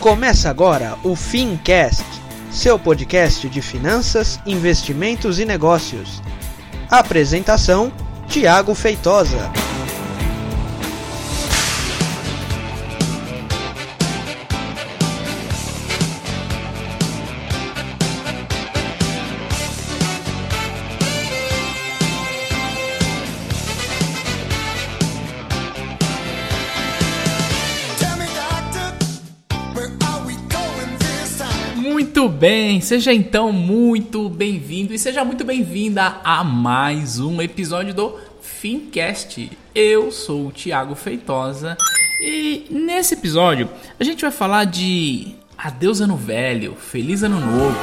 Começa agora o Fincast, seu podcast de finanças, investimentos e negócios. Apresentação: Tiago Feitosa. Muito bem, seja então muito bem-vindo e seja muito bem-vinda a mais um episódio do Fincast. Eu sou o Thiago Feitosa e nesse episódio a gente vai falar de Adeus Ano Velho, Feliz Ano Novo.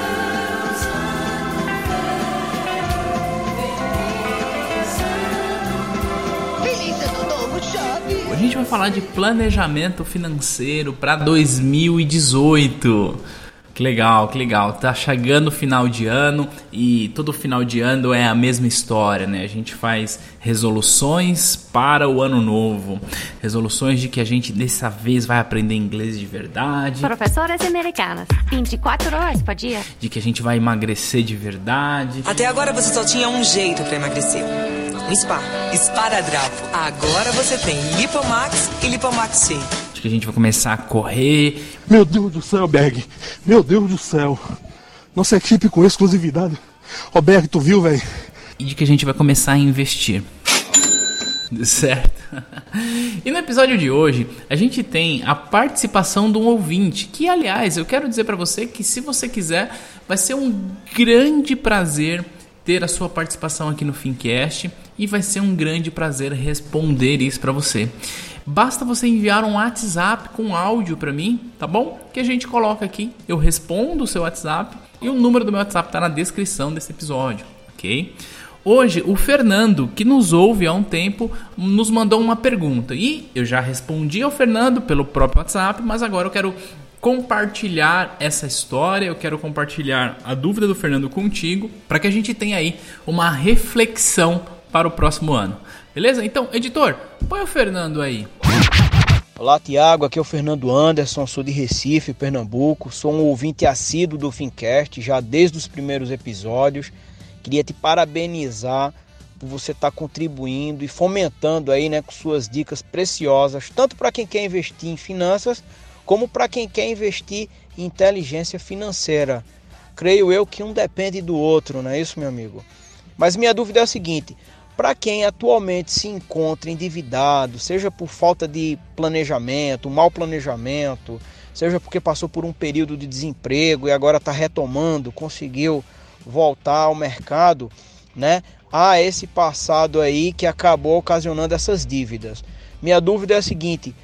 A gente vai falar de planejamento financeiro para 2018. Que legal, que legal. Tá chegando o final de ano e todo final de ano é a mesma história, né? A gente faz resoluções para o ano novo. Resoluções de que a gente dessa vez vai aprender inglês de verdade, Professoras americanas, 24 horas por dia. de que a gente vai emagrecer de verdade. Até agora você só tinha um jeito pra emagrecer. Um spa. Esparadrapo. Agora você tem Lipomax e Lipomax Shake. Que a gente vai começar a correr, Meu Deus do céu, Berg. Meu Deus do céu. Nossa equipe com exclusividade. Ô, Berg, tu viu, velho? e de que a gente vai começar a investir. Certo? E no episódio de hoje, a gente tem a participação de um ouvinte, que aliás, eu quero dizer para você que se você quiser, vai ser um grande prazer ter a sua participação aqui no Fincast e vai ser um grande prazer responder isso para você. Basta você enviar um WhatsApp com áudio para mim, tá bom? Que a gente coloca aqui, eu respondo o seu WhatsApp e o número do meu WhatsApp tá na descrição desse episódio, ok? Hoje, o Fernando, que nos ouve há um tempo, nos mandou uma pergunta. E eu já respondi ao Fernando pelo próprio WhatsApp, mas agora eu quero compartilhar essa história, eu quero compartilhar a dúvida do Fernando contigo, para que a gente tenha aí uma reflexão para o próximo ano. Beleza? Então, editor, põe o Fernando aí. Olá, Tiago. Aqui é o Fernando Anderson, sou de Recife, Pernambuco. Sou um ouvinte assíduo do Fincast já desde os primeiros episódios. Queria te parabenizar por você estar contribuindo e fomentando aí, né, com suas dicas preciosas, tanto para quem quer investir em finanças, como para quem quer investir em inteligência financeira. Creio eu que um depende do outro, não é isso, meu amigo? Mas minha dúvida é a seguinte: para quem atualmente se encontra endividado, seja por falta de planejamento, mau planejamento, seja porque passou por um período de desemprego e agora está retomando, conseguiu voltar ao mercado, né? Há esse passado aí que acabou ocasionando essas dívidas. Minha dúvida é a seguinte: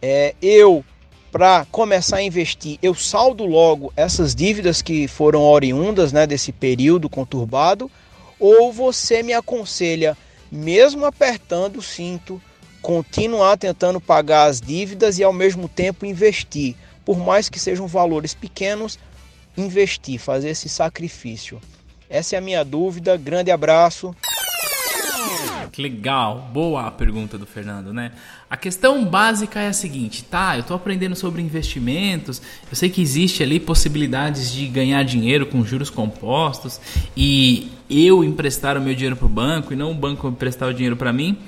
é, eu para começar a investir, eu saldo logo essas dívidas que foram oriundas né, desse período conturbado, ou você me aconselha, mesmo apertando o cinto, continuar tentando pagar as dívidas e ao mesmo tempo investir, por mais que sejam valores pequenos, investir, fazer esse sacrifício. Essa é a minha dúvida. Grande abraço. Legal, boa a pergunta do Fernando, né? A questão básica é a seguinte, tá? Eu tô aprendendo sobre investimentos, eu sei que existe ali possibilidades de ganhar dinheiro com juros compostos e eu emprestar o meu dinheiro pro banco e não o banco emprestar o dinheiro para mim,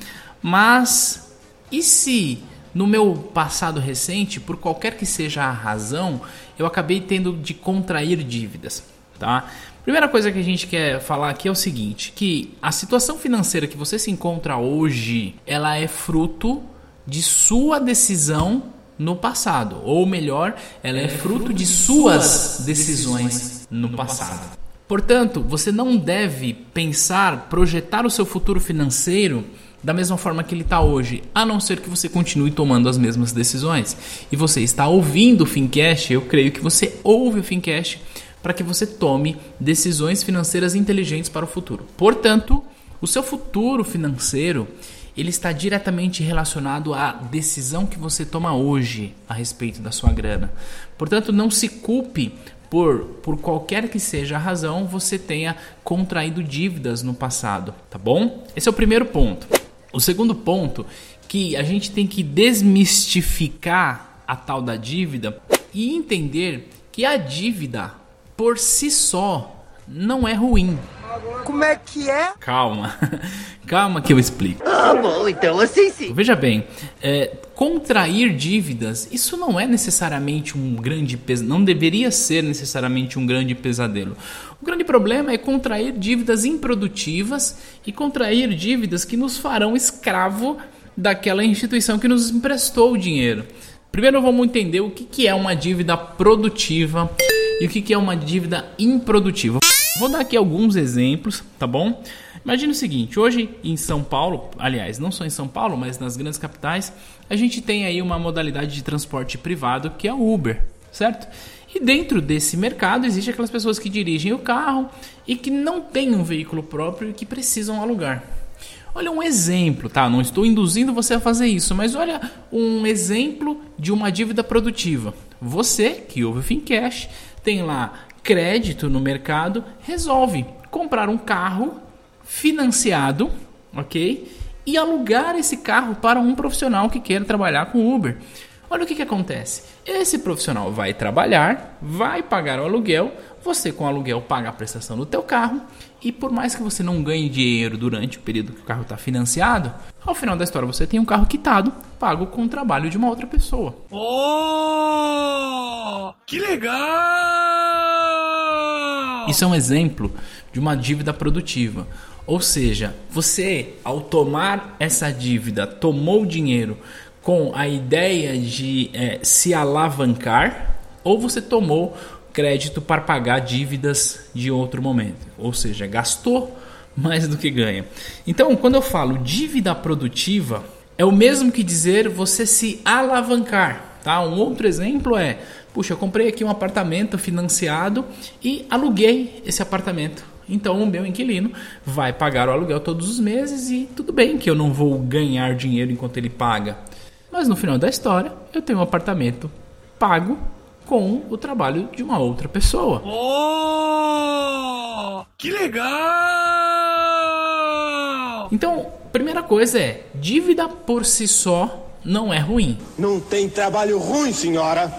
mas e se no meu passado recente, por qualquer que seja a razão, eu acabei tendo de contrair dívidas, tá? Primeira coisa que a gente quer falar aqui é o seguinte, que a situação financeira que você se encontra hoje, ela é fruto de sua decisão no passado, ou melhor, ela é fruto de suas decisões no passado. Portanto, você não deve pensar, projetar o seu futuro financeiro da mesma forma que ele está hoje, a não ser que você continue tomando as mesmas decisões. E você está ouvindo o Fincast, eu creio que você ouve o Fincast para que você tome decisões financeiras inteligentes para o futuro. Portanto, o seu futuro financeiro ele está diretamente relacionado à decisão que você toma hoje a respeito da sua grana. Portanto, não se culpe por, por qualquer que seja a razão você tenha contraído dívidas no passado, tá bom? Esse é o primeiro ponto. O segundo ponto que a gente tem que desmistificar a tal da dívida e entender que a dívida por si só não é ruim. Como é que é? Calma, calma que eu explico. Ah, bom, então assim sim. Veja bem, é, contrair dívidas, isso não é necessariamente um grande pesadelo, não deveria ser necessariamente um grande pesadelo. O grande problema é contrair dívidas improdutivas e contrair dívidas que nos farão escravo daquela instituição que nos emprestou o dinheiro. Primeiro vamos entender o que, que é uma dívida produtiva e o que, é uma dívida improdutiva. Vou dar aqui alguns exemplos, tá bom? Imagina o seguinte, hoje em São Paulo, aliás, não só em São Paulo, mas nas grandes capitais, a gente tem aí uma modalidade de transporte privado que é o Uber, certo? E dentro desse mercado existe aquelas pessoas que dirigem o carro e que não têm um veículo próprio e que precisam alugar. Olha um exemplo, tá? Não estou induzindo você a fazer isso, mas olha um exemplo de uma dívida produtiva. Você que ouve o Fincash tem lá crédito no mercado, resolve comprar um carro financiado, ok? E alugar esse carro para um profissional que queira trabalhar com Uber. Olha o que, que acontece. Esse profissional vai trabalhar, vai pagar o aluguel, você com o aluguel paga a prestação do teu carro e por mais que você não ganhe dinheiro durante o período que o carro está financiado, ao final da história você tem um carro quitado, pago com o trabalho de uma outra pessoa. Oh! Que legal! Isso é um exemplo de uma dívida produtiva. Ou seja, você, ao tomar essa dívida, tomou dinheiro com a ideia de é, se alavancar, ou você tomou crédito para pagar dívidas de outro momento. Ou seja, gastou mais do que ganha. Então, quando eu falo dívida produtiva, é o mesmo que dizer você se alavancar. Tá? Um outro exemplo é: puxa, eu comprei aqui um apartamento financiado e aluguei esse apartamento. Então o meu inquilino vai pagar o aluguel todos os meses e tudo bem que eu não vou ganhar dinheiro enquanto ele paga. Mas no final da história, eu tenho um apartamento pago com o trabalho de uma outra pessoa. Oh! Que legal! Então, primeira coisa é, dívida por si só não é ruim. Não tem trabalho ruim, senhora.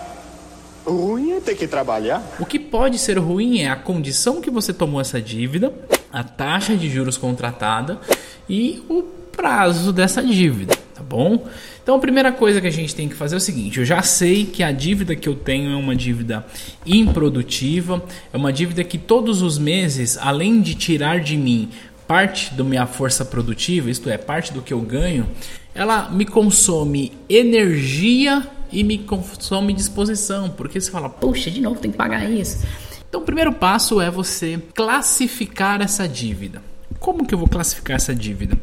O ruim é ter que trabalhar. O que pode ser ruim é a condição que você tomou essa dívida, a taxa de juros contratada e o prazo dessa dívida, tá bom? Então a primeira coisa que a gente tem que fazer é o seguinte: eu já sei que a dívida que eu tenho é uma dívida improdutiva, é uma dívida que todos os meses, além de tirar de mim parte da minha força produtiva, isto é, parte do que eu ganho, ela me consome energia e me consome disposição, porque você fala, puxa, de novo tem que pagar isso. Então, o primeiro passo é você classificar essa dívida. Como que eu vou classificar essa dívida?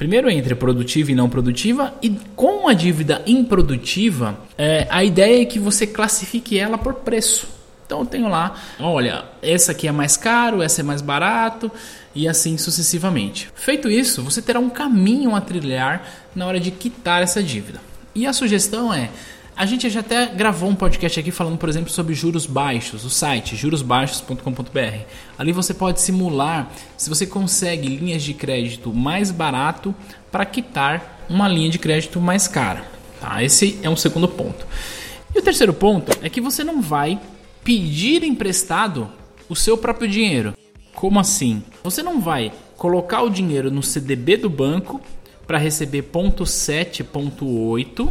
Primeiro entre produtiva e não produtiva, e com a dívida improdutiva, é, a ideia é que você classifique ela por preço. Então eu tenho lá, olha, essa aqui é mais caro, essa é mais barato e assim sucessivamente. Feito isso, você terá um caminho a trilhar na hora de quitar essa dívida. E a sugestão é a gente já até gravou um podcast aqui falando, por exemplo, sobre juros baixos, o site jurosbaixos.com.br. Ali você pode simular se você consegue linhas de crédito mais barato para quitar uma linha de crédito mais cara. Tá? Esse é um segundo ponto. E o terceiro ponto é que você não vai pedir emprestado o seu próprio dinheiro. Como assim? Você não vai colocar o dinheiro no CDB do banco para receber ponto 7.8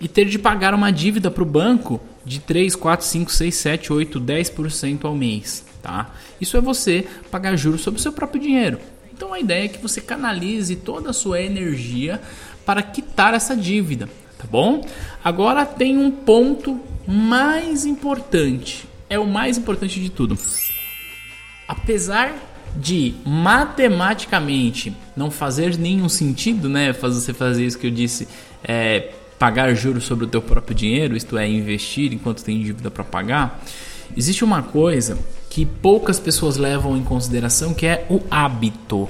e ter de pagar uma dívida para o banco de 3, 4, 5, 6, 7, 8, 10% ao mês. Tá? Isso é você pagar juros sobre o seu próprio dinheiro. Então a ideia é que você canalize toda a sua energia para quitar essa dívida, tá bom? Agora tem um ponto mais importante, é o mais importante de tudo. Apesar de matematicamente não fazer nenhum sentido, né? Você fazer isso que eu disse, é, pagar juros sobre o teu próprio dinheiro, isto é, investir enquanto tem dívida para pagar, existe uma coisa que poucas pessoas levam em consideração que é o hábito.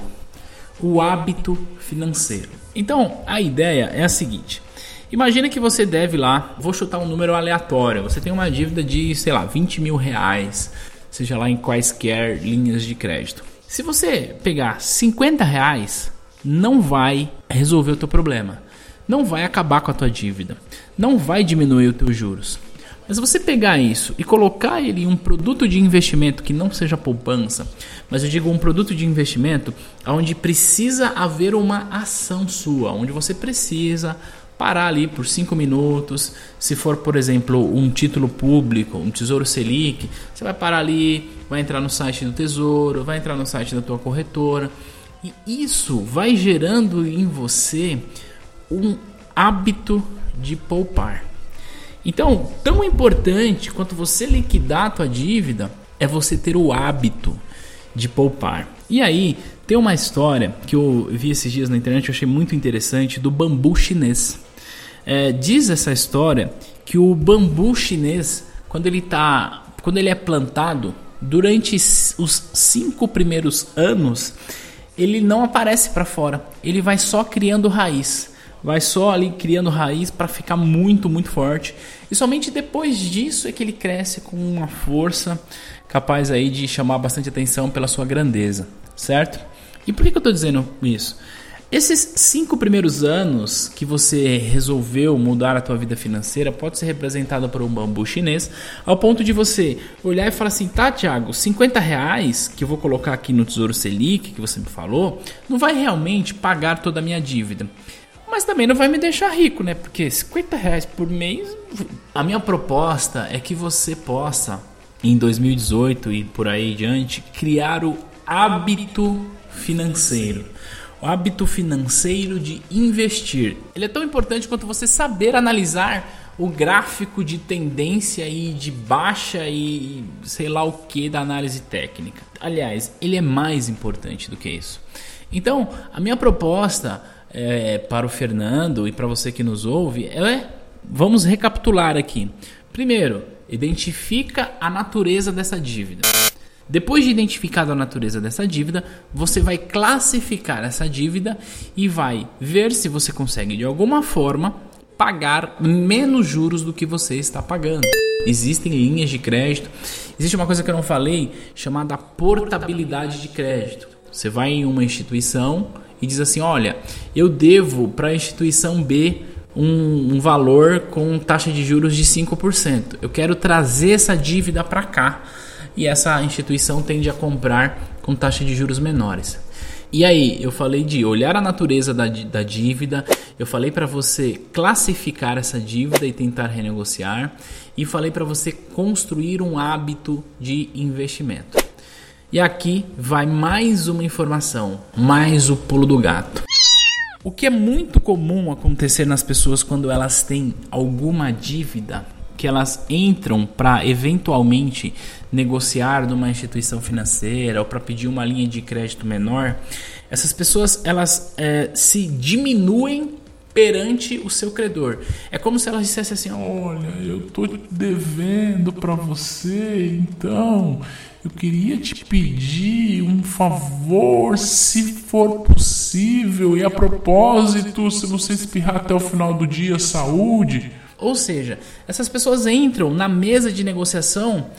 O hábito financeiro. Então, a ideia é a seguinte: imagina que você deve lá, vou chutar um número aleatório, você tem uma dívida de, sei lá, 20 mil reais, seja lá em quaisquer linhas de crédito. Se você pegar 50 reais, não vai resolver o teu problema não vai acabar com a tua dívida, não vai diminuir os teus juros. Mas você pegar isso e colocar ele em um produto de investimento que não seja poupança, mas eu digo um produto de investimento onde precisa haver uma ação sua, onde você precisa parar ali por 5 minutos. Se for, por exemplo, um título público, um Tesouro Selic, você vai parar ali, vai entrar no site do Tesouro, vai entrar no site da tua corretora. E isso vai gerando em você um hábito de poupar. Então, tão importante quanto você liquidar a tua dívida é você ter o hábito de poupar. E aí, tem uma história que eu vi esses dias na internet, eu achei muito interessante, do bambu chinês. É, diz essa história que o bambu chinês, quando ele tá, quando ele é plantado, durante os cinco primeiros anos, ele não aparece para fora. Ele vai só criando raiz, vai só ali criando raiz para ficar muito, muito forte. E somente depois disso é que ele cresce com uma força capaz aí de chamar bastante atenção pela sua grandeza, certo? E por que, que eu estou dizendo isso? Esses cinco primeiros anos que você resolveu mudar a tua vida financeira pode ser representado por um bambu chinês, ao ponto de você olhar e falar assim, tá, Thiago, 50 reais que eu vou colocar aqui no Tesouro Selic, que você me falou, não vai realmente pagar toda a minha dívida. Mas também não vai me deixar rico, né? Porque 50 reais por mês. A minha proposta é que você possa, em 2018 e por aí diante, criar o hábito financeiro o hábito financeiro de investir. Ele é tão importante quanto você saber analisar o gráfico de tendência e de baixa e sei lá o que da análise técnica. Aliás, ele é mais importante do que isso. Então, a minha proposta é, para o Fernando e para você que nos ouve é: vamos recapitular aqui. Primeiro, identifica a natureza dessa dívida. Depois de identificado a natureza dessa dívida, você vai classificar essa dívida e vai ver se você consegue de alguma forma pagar menos juros do que você está pagando. Existem linhas de crédito. Existe uma coisa que eu não falei chamada portabilidade de crédito. Você vai em uma instituição e diz assim: olha, eu devo para a instituição B um, um, valor com taxa de juros de 5%. Eu quero trazer essa dívida para cá e essa instituição tende a comprar com taxa de juros menores. E aí, eu falei de olhar a natureza da, da dívida, eu falei para você classificar essa dívida e tentar renegociar, e falei para você construir um hábito de investimento. E aqui vai mais uma informação, mais o pulo do gato. O que é muito comum acontecer nas pessoas quando elas têm alguma dívida que elas entram para eventualmente negociar numa instituição financeira ou para pedir uma linha de crédito menor, essas pessoas elas é, se diminuem perante o seu credor. É como se elas dissessem assim: Olha, eu tô devendo para você, então eu queria te pedir um favor, se for possível, e a propósito, se você espirrar até o final do dia, saúde. Ou seja, essas pessoas entram na mesa de negociação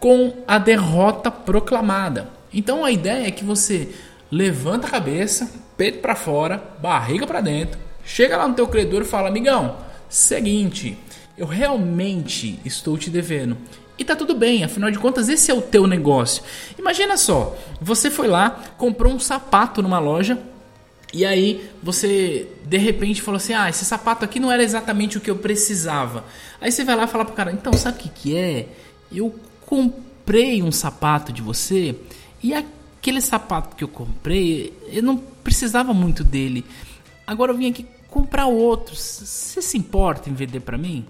com a derrota proclamada. Então a ideia é que você levanta a cabeça, peito para fora, barriga para dentro, chega lá no teu credor e fala: "Amigão, seguinte, eu realmente estou te devendo. E tá tudo bem, afinal de contas, esse é o teu negócio. Imagina só, você foi lá, comprou um sapato numa loja e aí você de repente falou assim: "Ah, esse sapato aqui não era exatamente o que eu precisava". Aí você vai lá falar pro cara: "Então, sabe o que que é? Eu comprei um sapato de você e aquele sapato que eu comprei, eu não precisava muito dele. Agora eu vim aqui comprar outro. Você se importa em vender para mim?"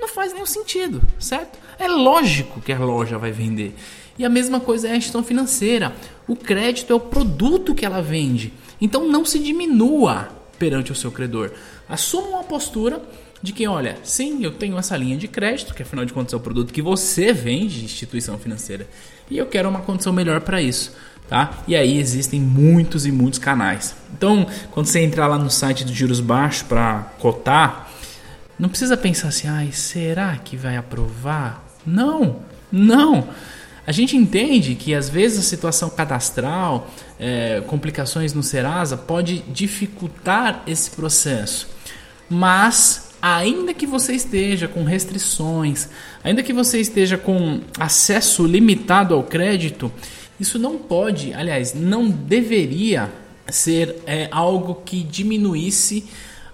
Não faz nenhum sentido, certo? É lógico que a loja vai vender. E a mesma coisa é a gestão financeira. O crédito é o produto que ela vende. Então não se diminua perante o seu credor. Assuma uma postura de que, olha, sim, eu tenho essa linha de crédito, que afinal de contas é o produto que você vende, instituição financeira, e eu quero uma condição melhor para isso. Tá? E aí existem muitos e muitos canais. Então, quando você entrar lá no site do Juros Baixos para cotar, não precisa pensar assim, ai, será que vai aprovar? Não, não. A gente entende que às vezes a situação cadastral, é, complicações no Serasa, pode dificultar esse processo. Mas ainda que você esteja com restrições, ainda que você esteja com acesso limitado ao crédito, isso não pode, aliás, não deveria ser é, algo que diminuísse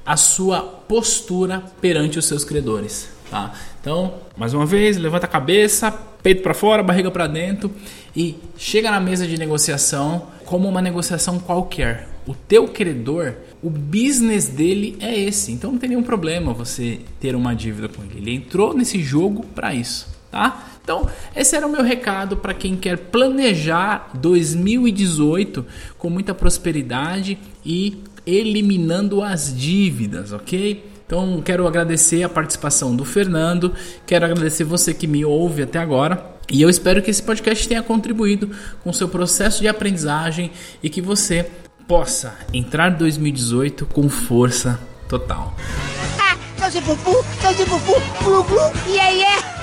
a sua postura perante os seus credores. Tá? Então, mais uma vez, levanta a cabeça, peito para fora, barriga para dentro e chega na mesa de negociação como uma negociação qualquer. O teu credor, o business dele é esse, então não tem nenhum problema você ter uma dívida com ele. Ele entrou nesse jogo para isso, tá? Então, esse era o meu recado para quem quer planejar 2018 com muita prosperidade e eliminando as dívidas, ok? Então, quero agradecer a participação do Fernando, quero agradecer você que me ouve até agora. E eu espero que esse podcast tenha contribuído com o seu processo de aprendizagem e que você possa entrar em 2018 com força total. Ah, tchauzinho, Fufu, tchauzinho, Fufu, glu, glu, yeah, yeah.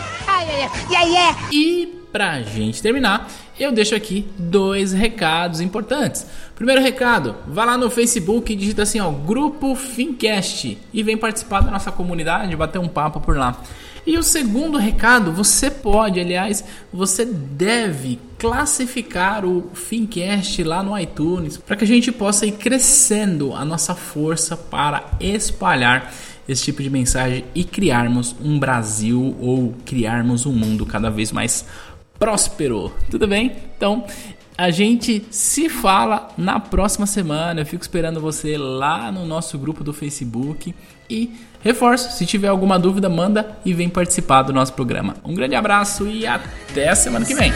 E pra gente terminar, eu deixo aqui dois recados importantes. Primeiro recado, vá lá no Facebook e digita assim, ó, Grupo Fincast e vem participar da nossa comunidade, bater um papo por lá. E o segundo recado, você pode, aliás, você deve classificar o Fincast lá no iTunes para que a gente possa ir crescendo a nossa força para espalhar esse tipo de mensagem e criarmos um Brasil ou criarmos um mundo cada vez mais próspero. Tudo bem? Então, a gente se fala na próxima semana. Eu fico esperando você lá no nosso grupo do Facebook. E reforço, se tiver alguma dúvida, manda e vem participar do nosso programa. Um grande abraço e até a semana que vem.